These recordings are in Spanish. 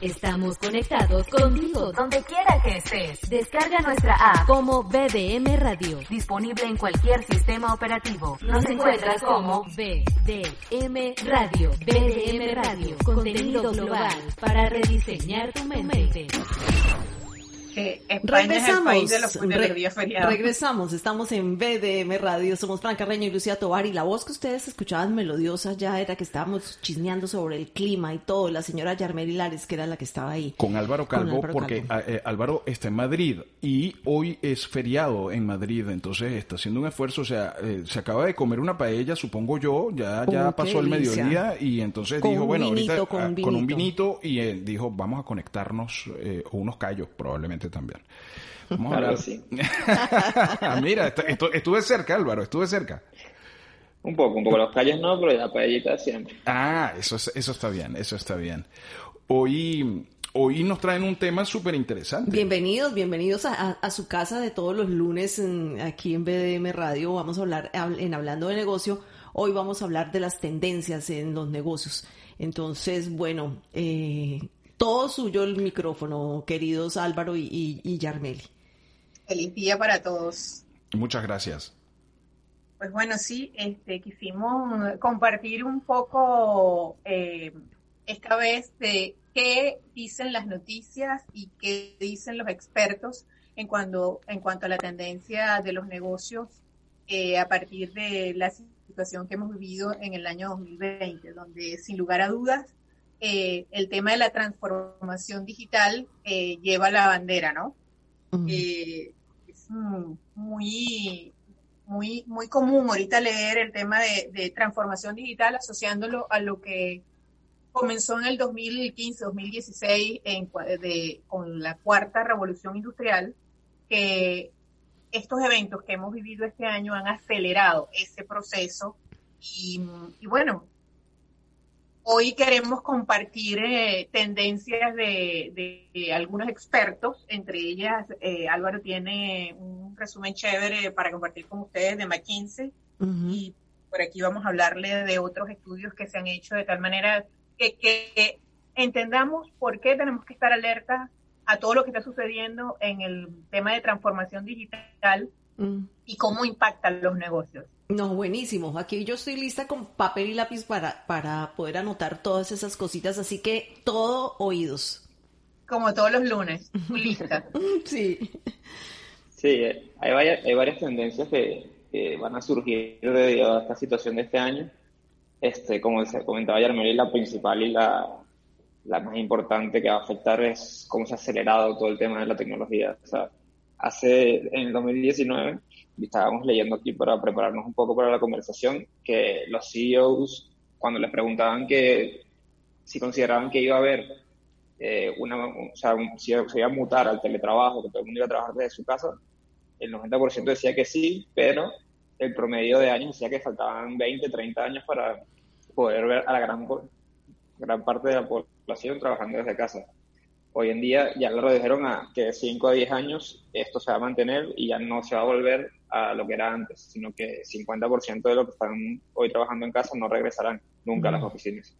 Estamos conectados contigo. Donde quiera que estés. Descarga nuestra app como BDM Radio, disponible en cualquier sistema operativo. Nos encuentras como BDM Radio, BDM Radio, contenido global para rediseñar tu mente regresamos, regresamos, estamos en BDM Radio, somos Franca Reño y Lucía Tobar. Y la voz que ustedes escuchaban melodiosa ya era que estábamos chismeando sobre el clima y todo, la señora Yarmel Hilares que era la que estaba ahí. Con Álvaro Calvo, porque eh, Álvaro está en Madrid y hoy es feriado en Madrid, entonces está haciendo un esfuerzo, o sea, eh, se acaba de comer una paella, supongo yo, ya, ya pasó el mediodía y entonces dijo, bueno, ahorita con, un con un vinito y eh, dijo, vamos a conectarnos, o unos callos probablemente también. Vamos a hablar. Sí. Mira, estuve cerca, Álvaro, estuve cerca. Un poco, un poco los calles no, pero la paellita siempre. Ah, eso, eso está bien, eso está bien. Hoy, hoy nos traen un tema súper interesante. Bienvenidos, bienvenidos a, su casa de todos los lunes aquí en BDM Radio. Vamos a hablar en Hablando de Negocio. Hoy vamos a hablar de las tendencias en los negocios. Entonces, bueno, eh, todo suyo el micrófono, queridos Álvaro y, y, Yarmeli. Feliz día para todos. Muchas gracias. Pues bueno, sí, este, quisimos compartir un poco eh, esta vez de qué dicen las noticias y qué dicen los expertos en, cuando, en cuanto a la tendencia de los negocios eh, a partir de la situación que hemos vivido en el año 2020, donde sin lugar a dudas eh, el tema de la transformación digital eh, lleva la bandera, ¿no? Eh, es muy, muy, muy común ahorita leer el tema de, transformación digital asociándolo a lo que comenzó en el 2015, 2016 con la cuarta revolución industrial, que estos eventos que hemos vivido este año han acelerado ese proceso y, y bueno, Hoy queremos compartir eh, tendencias de, algunos expertos, entre ellas eh, Álvaro tiene un resumen chévere para compartir con ustedes de McKinsey y por aquí vamos a hablarle de otros estudios que se han hecho de tal manera que, entendamos por qué tenemos que estar alertas a todo lo que está sucediendo en el tema de transformación digital mm. y cómo impactan los negocios. No, buenísimo. Aquí yo estoy lista con papel y lápiz para, para poder anotar todas esas cositas, así que todo oídos. Como todos los lunes, lista. sí. Sí, hay varias, hay varias tendencias que, van a surgir debido a esta situación de este año. Este, como comentaba Yarmeli, la principal y la, la más importante que va a afectar es cómo se ha acelerado todo el tema de la tecnología. O sea, hace, en el 2019, estábamos leyendo aquí para prepararnos un poco para la conversación, que los CEOs, cuando les preguntaban que si consideraban que iba a haber eh, una, o sea, si se iba a mutar al teletrabajo, que todo el mundo iba a trabajar desde su casa, el 90% decía que sí, pero el promedio de años decía que faltaban 20, 30 años para poder ver a la gran, gran parte de la población trabajando desde casa. Hoy en día ya lo redujeron a que de 5 a 10 años esto se va a mantener y ya no se va a volver a lo que era antes, sino que 50% de los que están hoy trabajando en casa no regresarán nunca a las oficinas.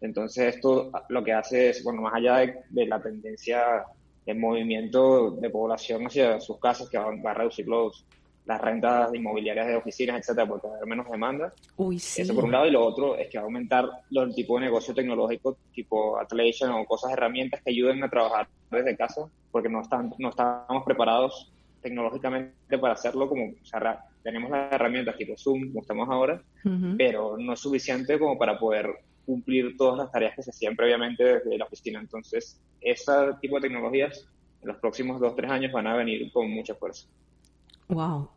Entonces esto lo que hace es, bueno, más allá de, la tendencia de movimiento de población hacia sus casas, que va, a reducir los, las rentas inmobiliarias de oficinas, etcétera, porque va a haber menos demanda. Uy, sí. Eso por un lado, y lo otro es que va a aumentar el tipo de negocio tecnológico, tipo Atlassian o cosas, herramientas que ayuden a trabajar desde casa, porque no, están, no estamos preparados tecnológicamente para hacerlo, como o sea, tenemos las herramientas tipo Zoom, como estamos ahora, pero no es suficiente como para poder cumplir todas las tareas que se hacían previamente desde la oficina. Entonces, ese tipo de tecnologías en los próximos dos, tres años van a venir con mucha fuerza. Wow,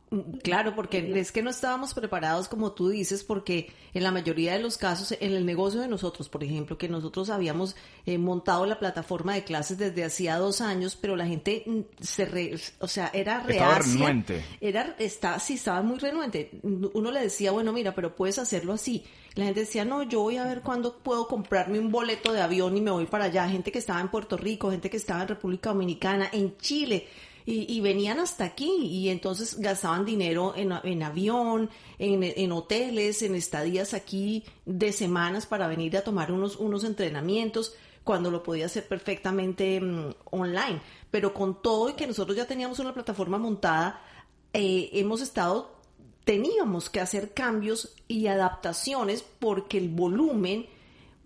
claro, porque es que no estábamos preparados como tú dices, porque en la mayoría de los casos, en el negocio de nosotros, por ejemplo, que nosotros habíamos eh, montado la plataforma de clases desde hacía dos años, pero la gente mm, se, o sea, era reacia. Estaba renuente. Era, está, sí, estaba muy renuente. Uno le decía, bueno, mira, pero puedes hacerlo así. La gente decía, no, yo voy a ver cuándo puedo comprarme un boleto de avión y me voy para allá. Gente que estaba en Puerto Rico, gente que estaba en República Dominicana, en Chile y, venían hasta aquí y entonces gastaban dinero en, en avión, en, en, hoteles, en estadías aquí de semanas para venir a tomar unos, unos entrenamientos. cuando lo podía hacer perfectamente mm, online. Pero con todo y que nosotros ya teníamos una plataforma montada, eh, hemos estado, teníamos que hacer cambios y adaptaciones porque el volumen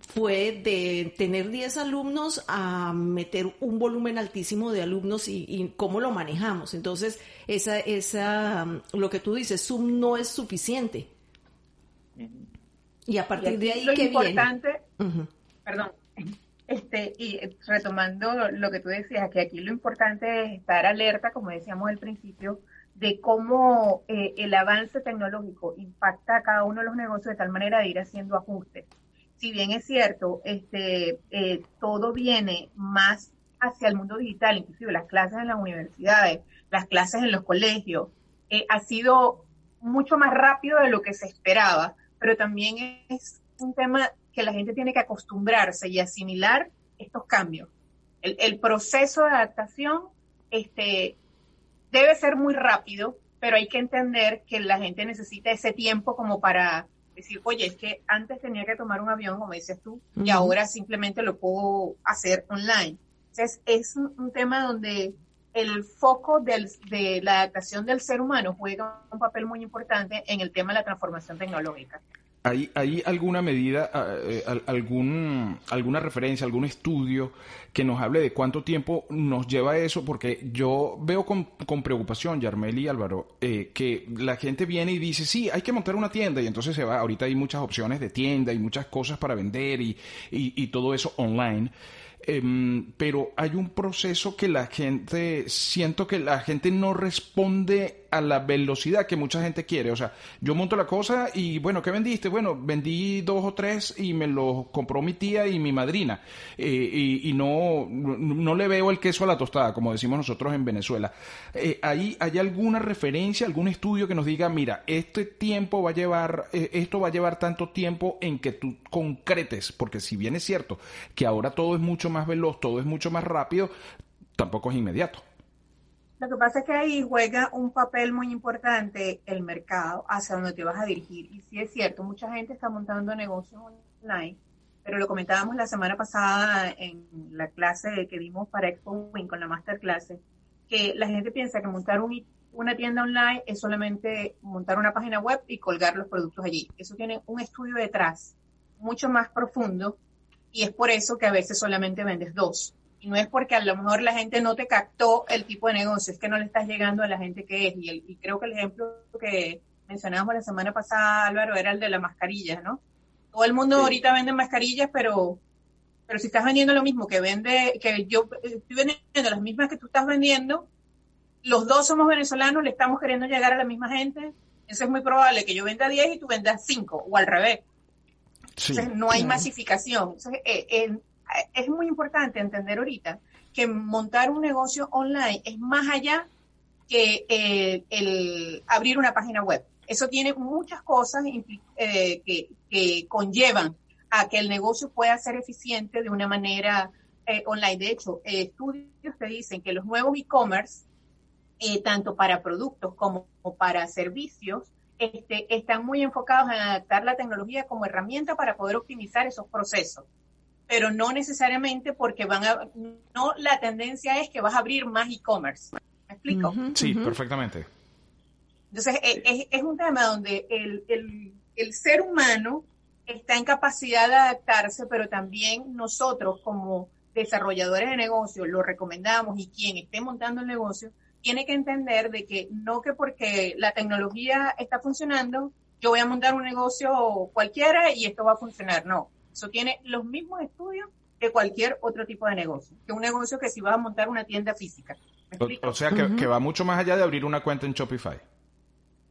fue de tener 10 alumnos a meter un volumen altísimo de alumnos y, cómo lo manejamos. Entonces, esa, esa, mm, lo que tú dices, Zoom no es suficiente. Y a partir de ahí, lo importante, perdón, este, y retomando lo que tú decías, que aquí lo importante es estar alerta, como decíamos al principio, de cómo eh, el avance tecnológico impacta a cada uno de los negocios de tal manera de ir haciendo ajustes. Si bien es cierto, este, eh, todo viene más hacia el mundo digital, inclusive las clases en las universidades, las clases en los colegios, eh, ha sido mucho más rápido de lo que se esperaba, pero también es un tema que la gente tiene que acostumbrarse y asimilar estos cambios. El, proceso de adaptación este, debe ser muy rápido, pero hay que entender que la gente necesita ese tiempo como para decir, oye, es que antes tenía que tomar un avión, como dices tú, y ahora simplemente lo puedo hacer online. Entonces, es un, tema donde el foco de la adaptación del ser humano juega un papel muy importante en el tema de la transformación tecnológica. ¿Hay, ¿Hay, alguna medida, ah, eh, algún, alguna referencia, algún estudio que nos hable de cuánto tiempo nos lleva eso? Porque yo veo con, preocupación, Yarmel y Álvaro, eh, que la gente viene y dice, sí, hay que montar una tienda y entonces se va, ahorita hay muchas opciones de tienda y muchas cosas para vender y, y, y todo eso online. Em, pero hay un proceso que la gente, siento que la gente no responde a la velocidad que mucha gente quiere. O sea, yo monto la cosa y bueno, ¿qué vendiste? Bueno, vendí dos o tres y me los compró mi tía y mi madrina. Eh, y, no, no le veo el queso a la tostada, como decimos nosotros en Venezuela. Eh, ¿hay, ¿Hay alguna referencia, algún estudio que nos diga, mira, este tiempo va a llevar, eh, esto va a llevar tanto tiempo en que tú concretes? Porque si bien es cierto que ahora todo es mucho más veloz, todo es mucho más rápido, tampoco es inmediato. Lo que pasa es que ahí juega un papel muy importante el mercado hacia donde te vas a dirigir. Y sí es cierto, mucha gente está montando negocios online, pero lo comentábamos la semana pasada en la clase que dimos para Expo Win con la masterclass, que la gente piensa que montar una tienda online es solamente montar una página web y colgar los productos allí. Eso tiene un estudio detrás mucho más profundo y es por eso que a veces solamente vendes dos y no es porque a lo mejor la gente no te captó el tipo de negocio, es que no le estás llegando a la gente que es. Y, creo que el ejemplo que mencionábamos la semana pasada, Álvaro, era el de las mascarillas, ¿no? Todo el mundo ahorita vende mascarillas, pero, pero si estás vendiendo lo mismo que vende, que yo estoy vendiendo las mismas que tú estás vendiendo, los dos somos venezolanos, le estamos queriendo llegar a la misma gente, eso es muy probable que yo venda 10 y tú vendas 5, o al revés. Entonces, no hay masificación. Entonces, eh, es muy importante entender ahorita que montar un negocio online es más allá que eh, el abrir una página web. Eso tiene muchas cosas eh, que, conllevan a que el negocio pueda ser eficiente de una manera eh, online. De hecho, estudios te dicen que los nuevos e-commerce, tanto para productos como para servicios, este, están muy enfocados en adaptar la tecnología como herramienta para poder optimizar esos procesos pero no necesariamente porque van a, no la tendencia es que vas a abrir más e-commerce. ¿Me explico? Sí, perfectamente. Entonces, e, es, un tema donde el, el, el, ser humano está en capacidad de adaptarse, pero también nosotros como desarrolladores de negocios lo recomendamos y quien esté montando el negocio tiene que entender de que no que porque la tecnología está funcionando, yo voy a montar un negocio cualquiera y esto va a funcionar. No, eso tiene los mismos estudios que cualquier otro tipo de negocio, que un negocio que si vas a montar una tienda física. O, sea que, va mucho más allá de abrir una cuenta en Shopify.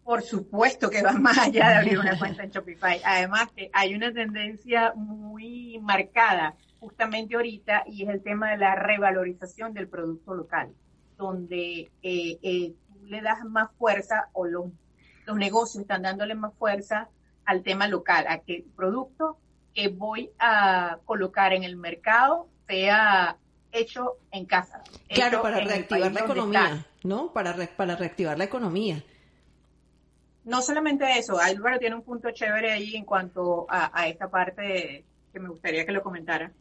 Por supuesto que va más allá de abrir una cuenta en Shopify. Además que hay una tendencia muy marcada justamente ahorita y es el tema de la revalorización del producto local, donde eh, eh, tú le das más fuerza o los, los negocios están dándole más fuerza al tema local, a que el producto que voy a colocar en el mercado sea hecho en casa. Claro, para reactivar la economía, ¿no? Para, para reactivar la economía. No solamente eso, Álvaro tiene un punto chévere ahí en cuanto a, esta parte que me gustaría que lo comentara.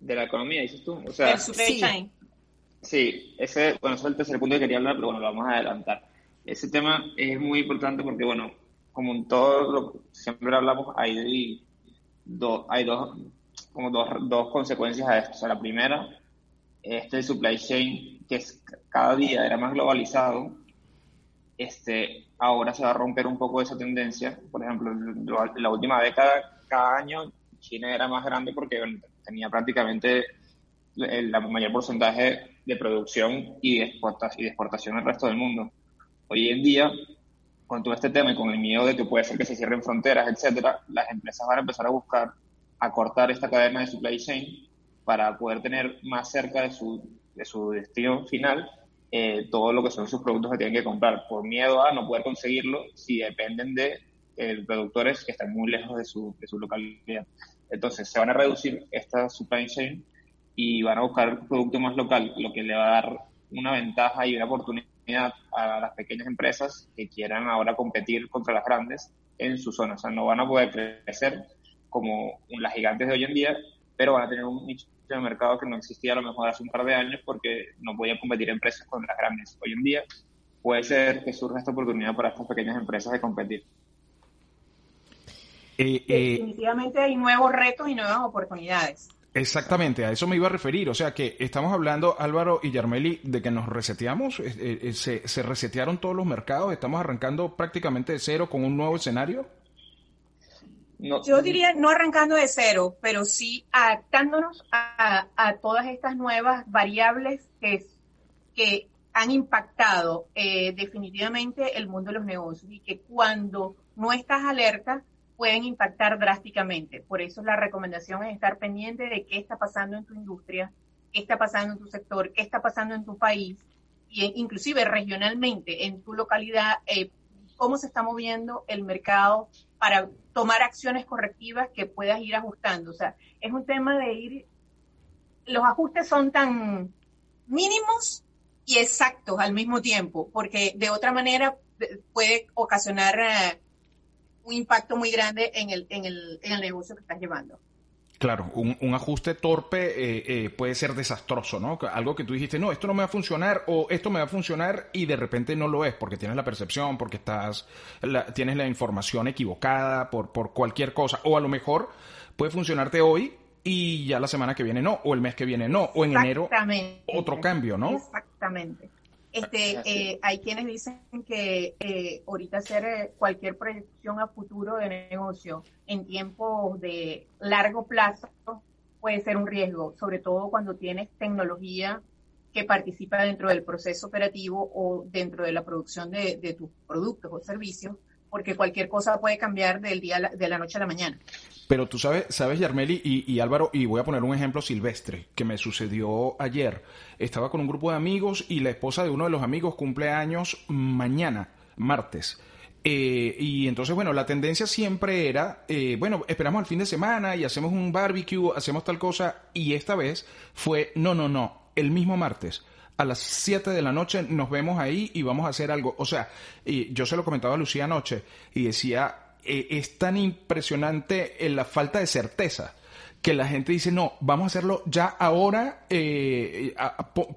de la economía, dices tú. O sea, sí. sí, ese, bueno, ese es el tercer punto que quería hablar, pero bueno, lo vamos a adelantar. Ese tema es muy importante porque, bueno, como en todo lo siempre hablamos, hay, dos hay dos, como dos, dos consecuencias a esto. O sea, la primera, este supply chain, que es, cada día era más globalizado, este, ahora se va a romper un poco esa tendencia. Por ejemplo, en la última década, cada año China era más grande porque tenía prácticamente el, mayor porcentaje de producción y de, exportación, y de exportación al resto del mundo. Hoy en día, con todo este tema y con el miedo de que puede ser que se cierren fronteras, etcétera, las empresas van a empezar a buscar acortar esta cadena de supply chain para poder tener más cerca de su, de su destino final eh, todo lo que son sus productos que tienen que comprar, por miedo a no poder conseguirlo si dependen de eh, productores que están muy lejos de su, de su localidad. Entonces, se van a reducir esta supply chain y van a buscar producto más local, lo que le va a dar una ventaja y una oportunidad a las pequeñas empresas que quieran ahora competir contra las grandes en su zona. O sea, no van a poder crecer como las gigantes de hoy en día, pero van a tener un nicho de mercado que no existía a lo mejor hace un par de años porque no podían competir empresas con las grandes. Hoy en día puede ser que surja esta oportunidad para estas pequeñas empresas de competir. Eh, eh, Definitivamente hay nuevos retos y nuevas oportunidades. Exactamente, a eso me iba a referir. O sea que estamos hablando, Álvaro y Yarmeli, de que nos reseteamos, eh, se, se, resetearon todos los mercados, estamos arrancando prácticamente de cero con un nuevo escenario. Yo diría no arrancando de cero, pero sí adaptándonos a, a todas estas nuevas variables que, que han impactado definitivamente el mundo de los negocios y que cuando no estás alerta, pueden impactar drásticamente. Por eso la recomendación es estar pendiente de qué está pasando en tu industria, qué está pasando en tu sector, qué está pasando en tu país, e inclusive regionalmente, en tu localidad, eh, cómo se está moviendo el mercado para tomar acciones correctivas que puedas ir ajustando. O sea, es un tema de ir, los ajustes son tan mínimos y exactos al mismo tiempo, porque de otra manera eh, puede ocasionar eh, un impacto muy grande en el, en el, en el negocio que estás llevando. Claro, un, un ajuste torpe eh, eh, puede ser desastroso, ¿no? Algo que tú dijiste, no, esto no me va a funcionar o esto me va a funcionar y de repente no lo es porque tienes la percepción, porque estás, tienes la información equivocada por, por cualquier cosa. O a lo mejor puede funcionarte hoy y ya la semana que viene no, o el mes que viene no, o en enero otro cambio, ¿no? Exactamente. Este, eh, hay quienes dicen que eh, ahorita hacer eh, cualquier proyección a futuro de negocio en tiempos de largo plazo puede ser un riesgo, sobre todo cuando tienes tecnología que participa dentro del proceso operativo o dentro de la producción de, de tus productos o servicios, porque cualquier cosa puede cambiar del día de la noche a la mañana. Pero tú sabes, sabes Yarmeli y, Álvaro, y voy a poner un ejemplo silvestre que me sucedió ayer. Estaba con un grupo de amigos y la esposa de uno de los amigos cumple años mañana, martes. Eh, y entonces, bueno, la tendencia siempre era, eh, bueno, esperamos al fin de semana y hacemos un barbecue, hacemos tal cosa, y esta vez fue, no, no, no, el mismo martes a las 7 de la noche nos vemos ahí y vamos a hacer algo. O sea, y yo se lo comentaba a Lucía anoche y decía, eh, es tan impresionante en la falta de certeza que la gente dice, no, vamos a hacerlo ya ahora, eh,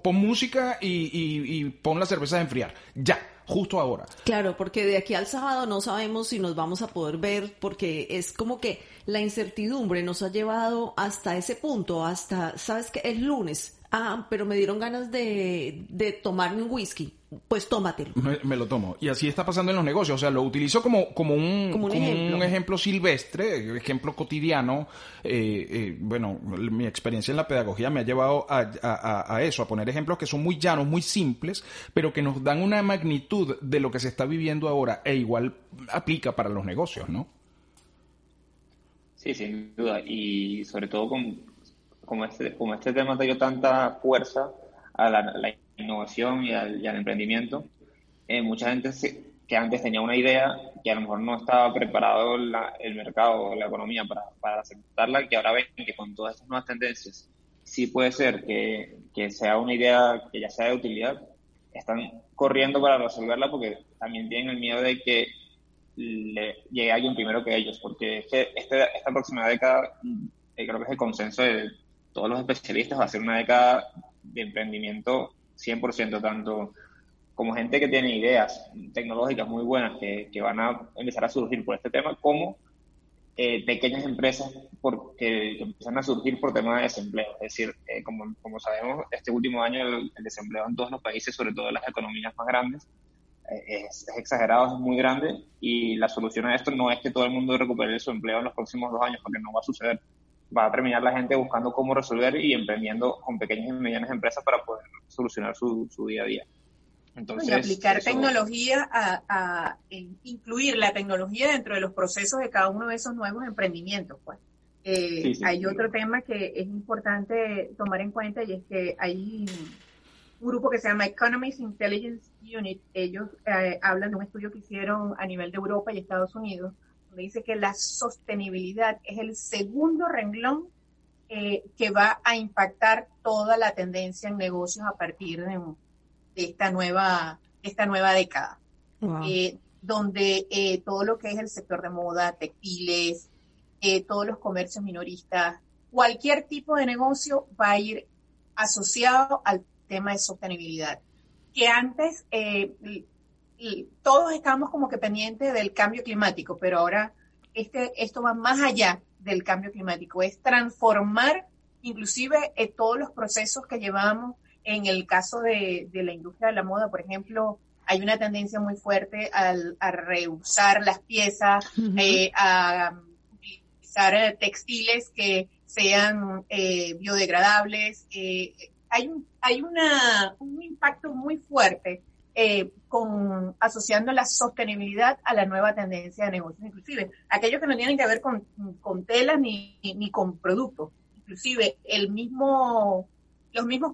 pon, música y, pon la cerveza a enfriar, ya, justo ahora. Claro, porque de aquí al sábado no sabemos si nos vamos a poder ver, porque es como que la incertidumbre nos ha llevado hasta ese punto, hasta, ¿sabes qué? Es lunes, ah, pero me dieron ganas de, de tomarme un whisky pues tómatelo. Me, lo tomo. Y así está pasando en los negocios. O sea, lo utilizo como, como, un, como un, ejemplo. silvestre, ejemplo cotidiano. Eh, eh, bueno, mi experiencia en la pedagogía me ha llevado a, eso, a poner ejemplos que son muy llanos, muy simples, pero que nos dan una magnitud de lo que se está viviendo ahora e igual aplica para los negocios, ¿no? Sí, sin duda. Y sobre todo con, como, este, como este tema te dio tanta fuerza a la innovación y al, emprendimiento, eh, mucha gente que antes tenía una idea que a lo mejor no estaba preparado el mercado o la economía para, para, aceptarla, que ahora ven que con todas estas nuevas tendencias sí puede ser que, que sea una idea que ya sea de utilidad, están corriendo para resolverla porque también tienen el miedo de que le llegue alguien primero que ellos, porque es que este, esta próxima década, eh, creo que es el consenso de todos los especialistas, va a ser una década de emprendimiento 100%, tanto como gente que tiene ideas tecnológicas muy buenas que, que van a empezar a surgir por este tema, como eh, pequeñas empresas porque, que empiezan a surgir por temas de desempleo. Es decir, eh, como, como, sabemos, este último año el, desempleo en todos los países, sobre todo en las economías más grandes, eh, es, exagerado, es muy grande y la solución a esto no es que todo el mundo recupere su empleo en los próximos dos años, porque no va a suceder. Va a terminar la gente buscando cómo resolver y emprendiendo con pequeñas y medianas empresas para poder solucionar su, su día a día. Entonces, y aplicar tecnología a, incluir la tecnología dentro de los procesos de cada uno de esos nuevos emprendimientos. Pues. Eh, hay otro tema que es importante tomar en cuenta y es que hay un grupo que se llama Economist Intelligence Unit. Ellos eh, hablan de un estudio que hicieron a nivel de Europa y Estados Unidos, donde dice que la sostenibilidad es el segundo renglón eh, que va a impactar toda la tendencia en negocios a partir de, de esta nueva, esta nueva década, eh, donde eh, todo lo que es el sector de moda, textiles, todos los comercios minoristas, cualquier tipo de negocio va a ir asociado al tema de sostenibilidad. Que antes todos estábamos como que pendientes del cambio climático, pero ahora este, esto va más allá del cambio climático, es transformar inclusive todos los procesos que llevamos en el caso de, la industria de la moda, por ejemplo, hay una tendencia muy fuerte al, a reusar las piezas, eh, a utilizar eh, textiles que sean eh, biodegradables. hay un, hay una, un impacto muy fuerte con asociando la sostenibilidad a la nueva tendencia de negocios, inclusive aquellos que no tienen que ver con, con telas ni, ni con productos. Inclusive el mismo los mismos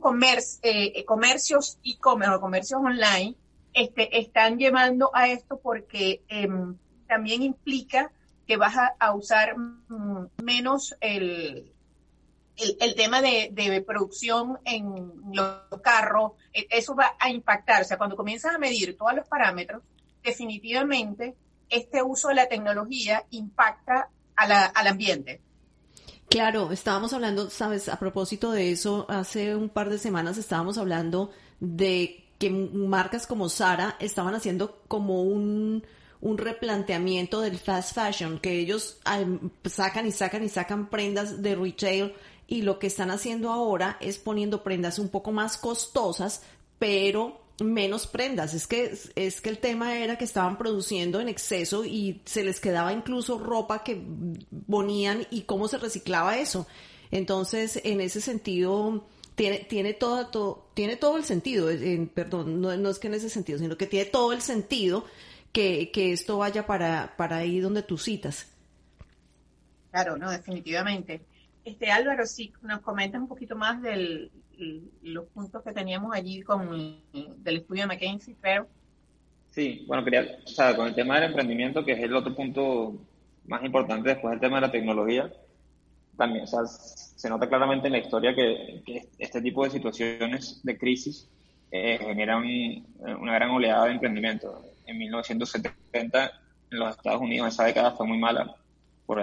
eh, eh, comercios e-commerce o comercios online este, están llevando a esto porque em, también implica que vas a, usar mm, menos el, el, tema de, producción en los carros, e, eso va a impactar. O sea, cuando comienzas a medir todos los parámetros, definitivamente este uso de la tecnología impacta al ambiente. Claro, estábamos hablando, sabes, a propósito de eso, hace un par de semanas estábamos hablando de que marcas como Sara estaban haciendo como un, un replanteamiento del fast fashion, que ellos sacan y sacan y sacan prendas de retail y lo que están haciendo ahora es poniendo prendas un poco más costosas, pero menos prendas. Es que, es que el tema era que estaban produciendo en exceso y se les quedaba incluso ropa que ponían y cómo se reciclaba eso. Entonces, en ese sentido, tiene, tiene todo, tiene todo el sentido, perdón, no, no, es que en ese sentido, sino que tiene todo el sentido que, que esto vaya para, para ahí donde tú citas. Claro, no, definitivamente. Este Álvaro, si nos comentas un poquito más del, los puntos que teníamos allí con del estudio de McKinsey, pero... Sí, bueno, quería, o sea, con el tema del emprendimiento, que es el otro punto más importante después del tema de la tecnología, también, o sea, se nota claramente en la historia que, este tipo de situaciones de crisis eh, generan una gran oleada de emprendimiento. En 1970, en los Estados Unidos, esa década fue muy mala por,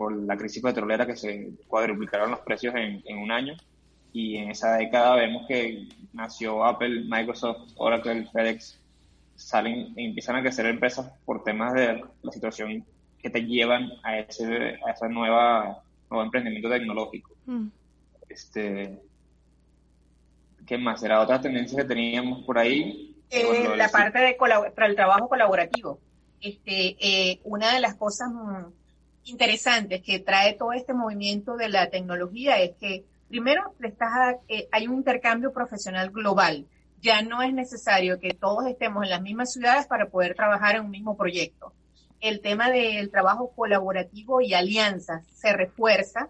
por la crisis petrolera que se cuadruplicaron los precios en, en un año y en esa década vemos que nació Apple, Microsoft, Oracle, FedEx, salen y empiezan a crecer empresas por temas de la situación que te llevan a ese a esa nueva nuevo emprendimiento tecnológico. Mm. Este, ¿Qué más? Era otra tendencia que teníamos por ahí. Eh, la parte de el trabajo colaborativo. Este, eh, una de las cosas mm, interesantes que trae todo este movimiento de la tecnología es que Primero, eh, hay un intercambio profesional global. Ya no es necesario que todos estemos en las mismas ciudades para poder trabajar en un mismo proyecto. El tema del trabajo colaborativo y alianzas se refuerza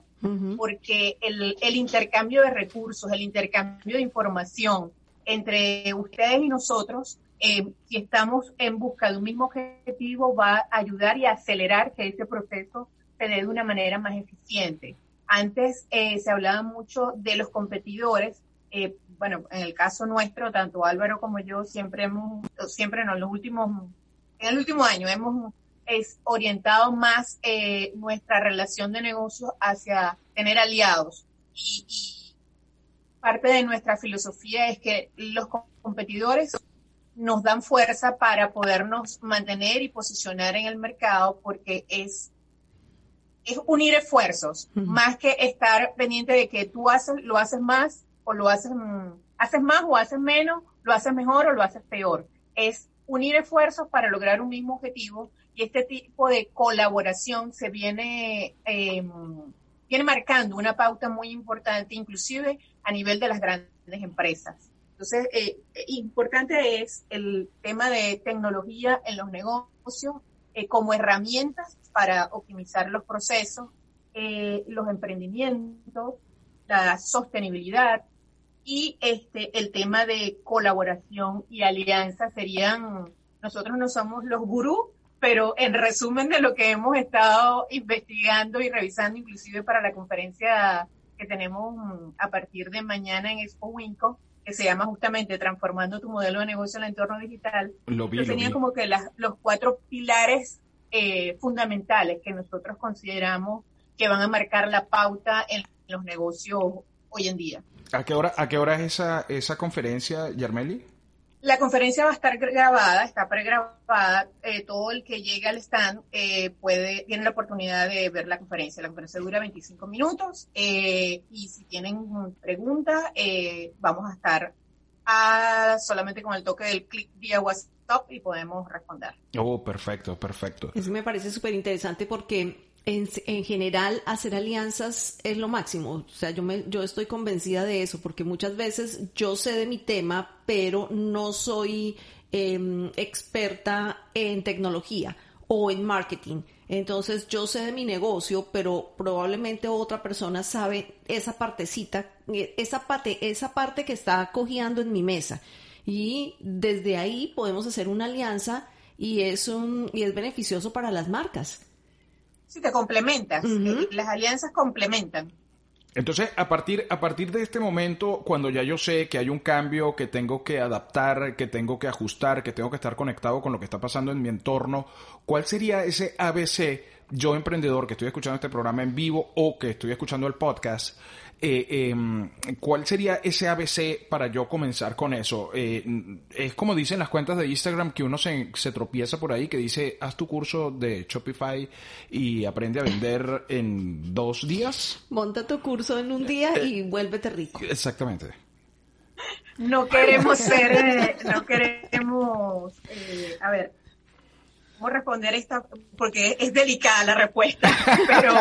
porque el, intercambio de recursos, el intercambio de información entre ustedes y nosotros, eh, si estamos en busca de un mismo objetivo, va a ayudar y acelerar que ese proceso se dé de una manera más eficiente. Antes eh, se hablaba mucho de los competidores. Eh, bueno, en el caso nuestro, tanto Álvaro como yo siempre hemos, siempre en los últimos, en el último año hemos orientado más nuestra relación de negocios hacia tener aliados y, parte de nuestra filosofía es que los competidores nos dan fuerza para podernos mantener y posicionar en el mercado porque es, es unir esfuerzos, más que estar pendiente de que tú haces, lo haces más o lo haces, mm, haces más o haces menos, lo haces mejor o lo haces peor. Es unir esfuerzos para lograr un mismo objetivo y este tipo de colaboración se viene, em, viene marcando una pauta muy importante, inclusive a nivel de las grandes empresas. Entonces, eh, eh, importante es el tema de tecnología en los negocios eh, como herramientas para optimizar los procesos, los emprendimientos, la sostenibilidad y este el tema de colaboración y alianza serían nosotros no somos los gurús, pero en resumen de lo que hemos estado investigando y revisando, inclusive para la conferencia que tenemos a partir de mañana en Expo Winco, que se llama justamente Transformando tu modelo de negocio en el entorno digital. Lo vi, tenían como que los cuatro pilares eh, fundamentales que nosotros consideramos que van a marcar la pauta en los negocios hoy en día. ¿A qué hora, a qué hora es esa, esa conferencia, Yarmeli? La conferencia va a estar grabada, está pregrabada. Eh, todo el que llegue al stand eh, puede, tiene la oportunidad de ver la conferencia. La conferencia dura 25 minutos eh, y si tienen preguntas, vamos a estar solamente con el toque del clic vía WhatsApp y podemos responder. Oh, perfecto, perfecto. Eso me parece súper interesante porque en, en, general hacer alianzas es lo máximo. O sea, yo, me, yo estoy convencida de eso porque muchas veces yo sé de mi tema, pero no soy em, experta en tecnología o en marketing. Entonces yo sé de mi negocio, pero probablemente otra persona sabe esa partecita, eh, esa parte, esa parte que está cojeando en mi mesa. Y desde ahí podemos hacer una alianza y es un, y es beneficioso para las marcas. Sí, te complementas. Eh, las alianzas complementan. Entonces, a partir, a partir de este momento, cuando ya yo sé que hay un cambio, que tengo que adaptar, que tengo que ajustar, que tengo que estar conectado con lo que está pasando en mi entorno, ¿cuál sería ese ABC, yo emprendedor que estoy escuchando este programa en vivo o que estoy escuchando el podcast, eh, em, ¿Cuál sería ese ABC para yo comenzar con eso? Eh, es como dicen las cuentas de Instagram que uno se, se, tropieza por ahí, que dice, haz tu curso de Shopify y aprende a vender en dos días. Monta tu curso en un día y vuélvete rico. Exactamente. No queremos ser, eh, no queremos, a ver, responder esta? Porque es delicada la respuesta, pero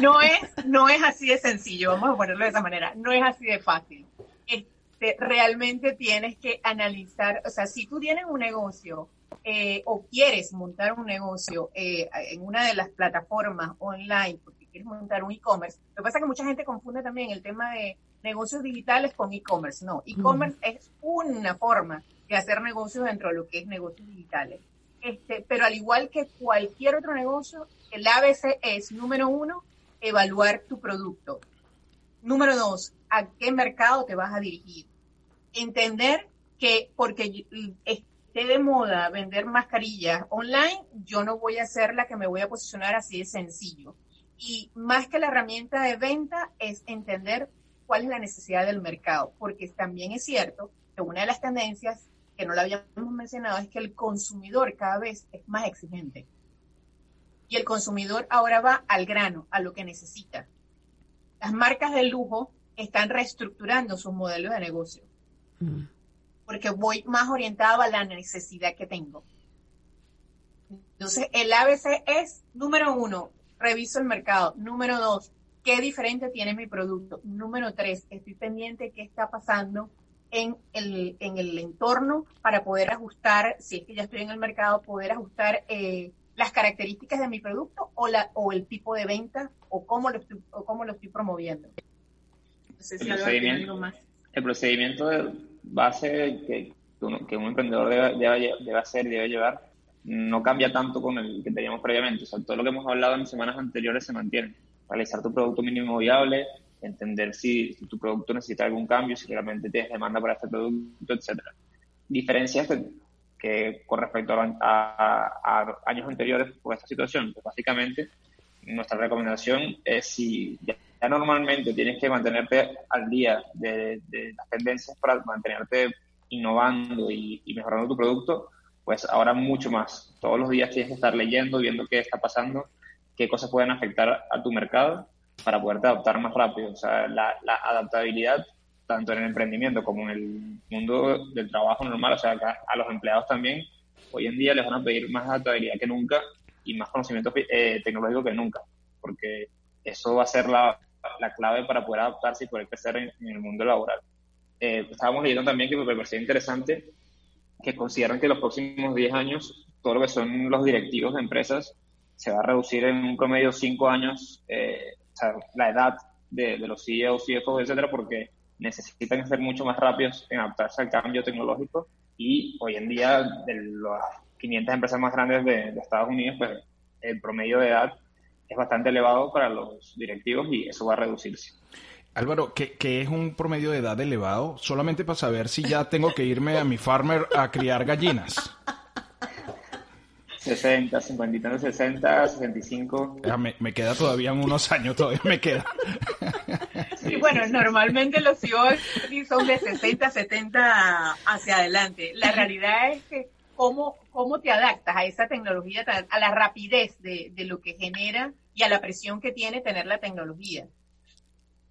no es, no es así de sencillo, vamos a ponerlo de esa manera, no es así de fácil. Este, realmente tienes que analizar, o sea, si tú tienes un negocio eh, o quieres montar un negocio eh, en una de las plataformas online, porque quieres montar un e-commerce, lo que pasa es que mucha gente confunde también el tema de negocios digitales con e-commerce. No, e-commerce es una forma de hacer negocios dentro de lo que es negocios digitales. Este, pero al igual que cualquier otro negocio, el ABC es, número uno, evaluar tu producto. Número dos, a qué mercado te vas a dirigir. Entender que porque esté de moda vender mascarillas online, yo no voy a ser la que me voy a posicionar así de sencillo. Y más que la herramienta de venta es entender cuál es la necesidad del mercado, porque también es cierto que una de las tendencias que no lo habíamos mencionado, es que el consumidor cada vez es más exigente. Y el consumidor ahora va al grano, a lo que necesita. Las marcas de lujo están reestructurando sus modelos de negocio. Mm. Porque voy más orientado a la necesidad que tengo. Entonces, el ABC es, número uno, reviso el mercado. Número dos, ¿qué diferente tiene mi producto? Número tres, estoy pendiente de qué está pasando en el, en el entorno para poder ajustar, si es que ya estoy en el mercado, poder ajustar eh, las características de mi producto o, la, o el tipo de venta o cómo lo estoy, o cómo lo estoy promoviendo. el, procedimiento, el procedimiento de base que, que, un, emprendedor debe, debe, debe hacer, debe llevar, no cambia tanto con el que teníamos previamente. O sea, todo lo que hemos hablado en semanas anteriores se mantiene. Realizar tu producto mínimo viable, entender si, tu producto necesita algún cambio, si realmente tienes demanda para este producto, etcétera. Diferencias que, con respecto a, años anteriores por esta situación, pues básicamente nuestra recomendación es si ya normalmente tienes que mantenerte al día de, las tendencias para mantenerte innovando y, mejorando tu producto, pues ahora mucho más. Todos los días tienes que estar leyendo, viendo qué está pasando, qué cosas pueden afectar a tu mercado para poderte adaptar más rápido. O sea, la, adaptabilidad, tanto en el emprendimiento como en el mundo del trabajo normal, o sea, a los empleados también, hoy en día les van a pedir más adaptabilidad que nunca y más conocimiento eh, tecnológico que nunca, porque eso va a ser la, la clave para poder adaptarse y poder crecer en, el mundo laboral. Eh, estábamos leyendo también que me parecía interesante que consideran que los próximos 10 años todo lo que son los directivos de empresas se va a reducir en un promedio 5 años eh, la edad de, de, los CEOs, CFOs, etcétera, porque necesitan ser mucho más rápidos en adaptarse al cambio tecnológico y hoy en día de las 500 empresas más grandes de, de Estados Unidos, pues el promedio de edad es bastante elevado para los directivos y eso va a reducirse. Álvaro, ¿qué, ¿qué, es un promedio de edad elevado? Solamente para saber si ya tengo que irme a mi farmer a criar gallinas. 60, 50, 60, 65. me, me, queda todavía unos años, todavía me queda. Sí, bueno, normalmente los CEOs son de 60, 70 hacia adelante. La realidad es que cómo, cómo te adaptas a esa tecnología, a la rapidez de, de lo que genera y a la presión que tiene tener la tecnología.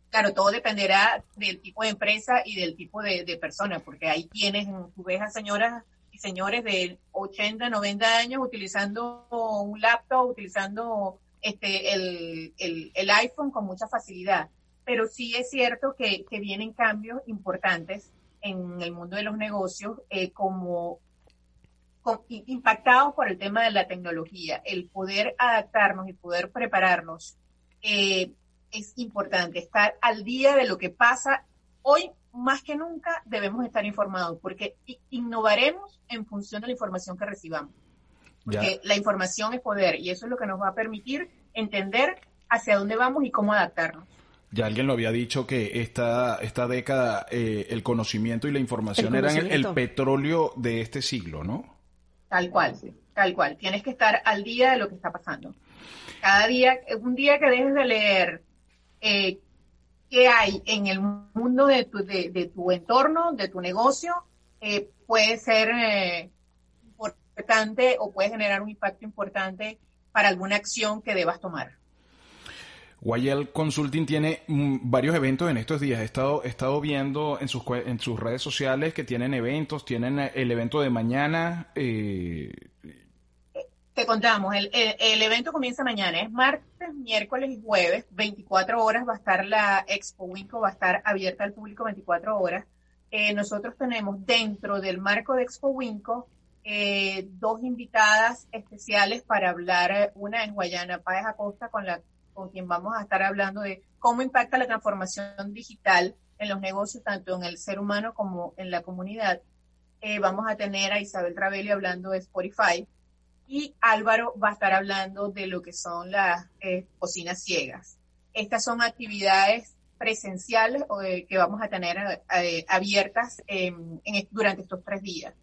Claro, todo dependerá del tipo de empresa y del tipo de, de persona, porque hay quienes, tú ves a señoras señores de 80, 90 años utilizando un laptop, utilizando este, el, el, el iPhone con mucha facilidad. Pero sí es cierto que, que vienen cambios importantes en el mundo de los negocios, eh, como impactados por el tema de la tecnología. El poder adaptarnos y poder prepararnos eh, es importante. Estar al día de lo que pasa. Hoy, más que nunca, debemos estar informados porque innovaremos en función de la información que recibamos. Porque la información es poder y eso es lo que nos va a permitir entender hacia dónde vamos y cómo adaptarnos. Ya alguien lo había dicho que esta, esta década eh, el conocimiento y la información eran el, petróleo de este siglo, ¿no? Tal cual, tal cual. Tienes que estar al día de lo que está pasando. Cada día, un día que dejes de leer eh, qué hay en el mundo de tu, de, tu entorno, de tu negocio, eh, puede ser eh, importante o puede generar un impacto importante para alguna acción que debas tomar. YL Consulting tiene mm, varios eventos en estos días. He estado, he estado viendo en sus, en sus redes sociales que tienen eventos, tienen eh, el evento de mañana. Eh... Te contamos, el, el, evento comienza mañana, es martes, miércoles y jueves, 24 horas va a estar la Expo Winco, va a estar abierta al público 24 horas. Eh, nosotros tenemos dentro del marco de Expo Winco eh, dos invitadas especiales para hablar, una es Guayana Páez Acosta con la con quien vamos a estar hablando de cómo impacta la transformación digital en los negocios, tanto en el ser humano como en la comunidad. Eh, vamos a tener a Isabel Travelli hablando de Spotify y Álvaro va a estar hablando de lo que son las eh, cocinas ciegas. Estas son actividades presenciales eh, que vamos a tener abiertas durante estos tres días.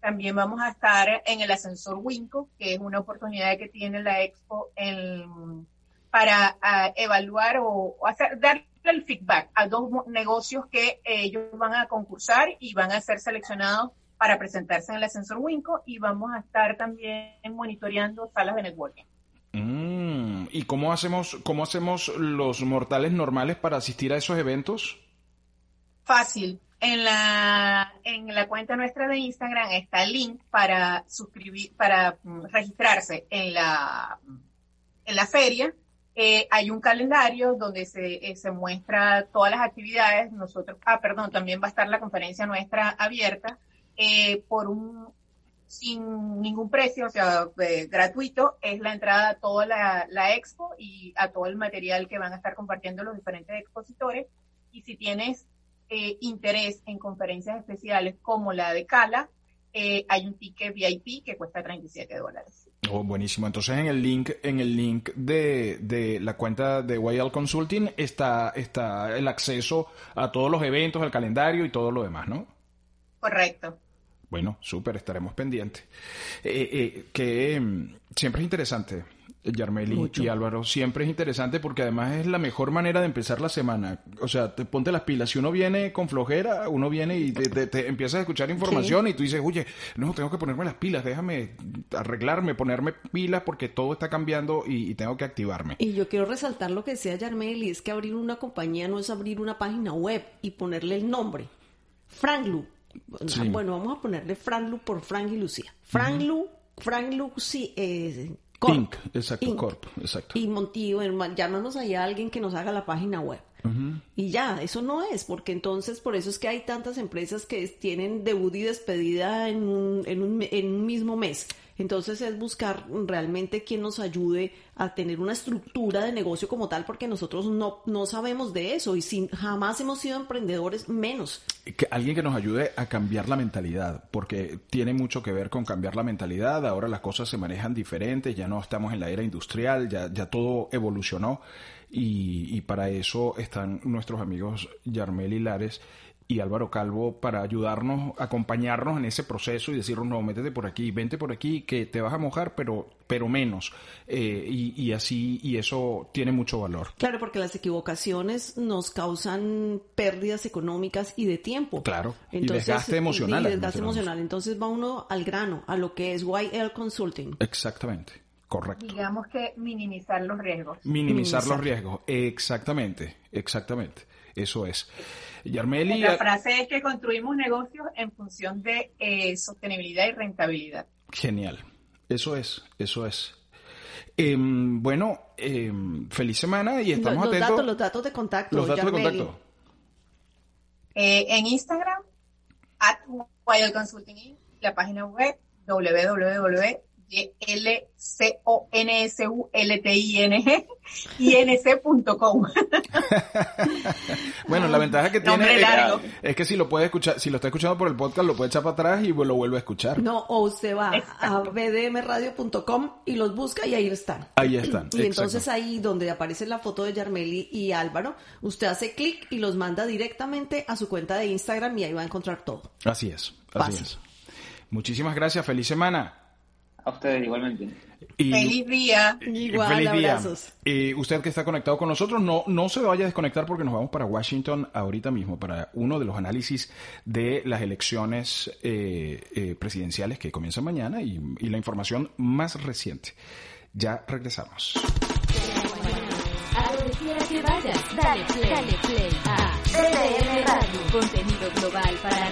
También vamos a estar en el ascensor Winco, que es una oportunidad que tiene la Expo en para ah, evaluar o, hacer, darle el feedback a dos negocios que eh, ellos van a concursar y van a ser seleccionados para presentarse en el ascensor Winco y vamos a estar también monitoreando salas de networking. Mm, ¿Y cómo hacemos, cómo hacemos los mortales normales para asistir a esos eventos? Fácil. En la, en la cuenta nuestra de Instagram está el link para suscribir, para mm, registrarse en la, en la feria eh, hay un calendario donde se, eh, se muestra todas las actividades. Nosotros, ah, perdón, también va a estar la conferencia nuestra abierta eh, por un sin ningún precio, o sea, gratuito, es la entrada a toda la, la, expo y a todo el material que van a estar compartiendo los diferentes expositores. Y si tienes interés en conferencias especiales como la de Cala, hay un ticket VIP que cuesta 37 dólares. Oh, buenísimo. Entonces en el link, en el link de, de la cuenta de YL Consulting está, está el acceso a todos los eventos, el calendario y todo lo demás, ¿no? Correcto. Bueno, súper, estaremos pendientes. Eh, eh, que mm, siempre es interesante Yarmeli y Álvaro. Siempre es interesante porque además es la mejor manera de empezar la semana. O sea, te ponte las pilas. Si uno viene con flojera, uno viene y te, empiezas a escuchar información y tú dices, oye, no, tengo que ponerme las pilas, déjame arreglarme, ponerme pilas porque todo está cambiando y, tengo que activarme. Y yo quiero resaltar lo que decía Yarmeli, es que abrir una compañía no es abrir una página web y ponerle el nombre. Franklu. Bueno, vamos a ponerle Franklu por Frank y Lucía. Franklu, Franklu, sí, eh, Corp. exacto, Corp, exacto. Y Montillo, llámanos allá a alguien que nos haga la página web. Y ya, eso no es, porque entonces por eso es que hay tantas empresas que tienen debut y despedida en un, en un, en un mismo mes. Entonces es buscar realmente quien nos ayude a tener una estructura de negocio como tal, porque nosotros no, no sabemos de eso y sin, jamás hemos sido emprendedores menos. Que alguien que nos ayude a cambiar la mentalidad, porque tiene mucho que ver con cambiar la mentalidad. Ahora las cosas se manejan diferentes, ya no estamos en la era industrial, ya, ya todo evolucionó. Y, y para eso están nuestros amigos Yarmel y Lares y Álvaro Calvo para ayudarnos, acompañarnos en ese proceso y decirnos, no, métete por aquí, vente por aquí, que te vas a mojar, pero, pero menos. Eh, y, así, y eso tiene mucho valor. Claro, porque las equivocaciones nos causan pérdidas económicas y de tiempo. Claro, Entonces, y desgaste emocional. Y desgaste emocional. Entonces va uno al grano, a lo que es YL Consulting. Exactamente. Correcto. Digamos que minimizar los riesgos. Minimizar, los riesgos, exactamente, exactamente. Eso es. Yarmeli. La frase es que construimos negocios en función de eh, sostenibilidad y rentabilidad. Genial. Eso es, eso es. Em, bueno, em, feliz semana y estamos los, atentos. Datos, los datos de contacto. Los datos de contacto. Eh, en Instagram, at Wild Consulting, la página web www L-C-O-N-S-U-L-T-I-N-G I-N-C.com. bueno, la ventaja que tiene es, que si lo puede escuchar, si lo está escuchando por el podcast, lo puede echar para atrás y lo vuelve a escuchar. No, o usted va a bdmradio.com y los busca y ahí están. Ahí están. Y entonces ahí donde aparece la foto de Yarmeli y Álvaro, usted hace clic y los manda directamente a su cuenta de Instagram y ahí va a encontrar todo. Así es, así es. Muchísimas gracias, feliz semana. A ustedes igualmente. feliz día. Igual, feliz abrazos. Y usted que está conectado con nosotros, no, no se vaya a desconectar porque nos vamos para Washington ahorita mismo para uno de los análisis de las elecciones eh, eh, presidenciales que comienzan mañana y, y, la información más reciente. Ya regresamos. A donde quiera que vayas, dale play, dale play a Radio, contenido global para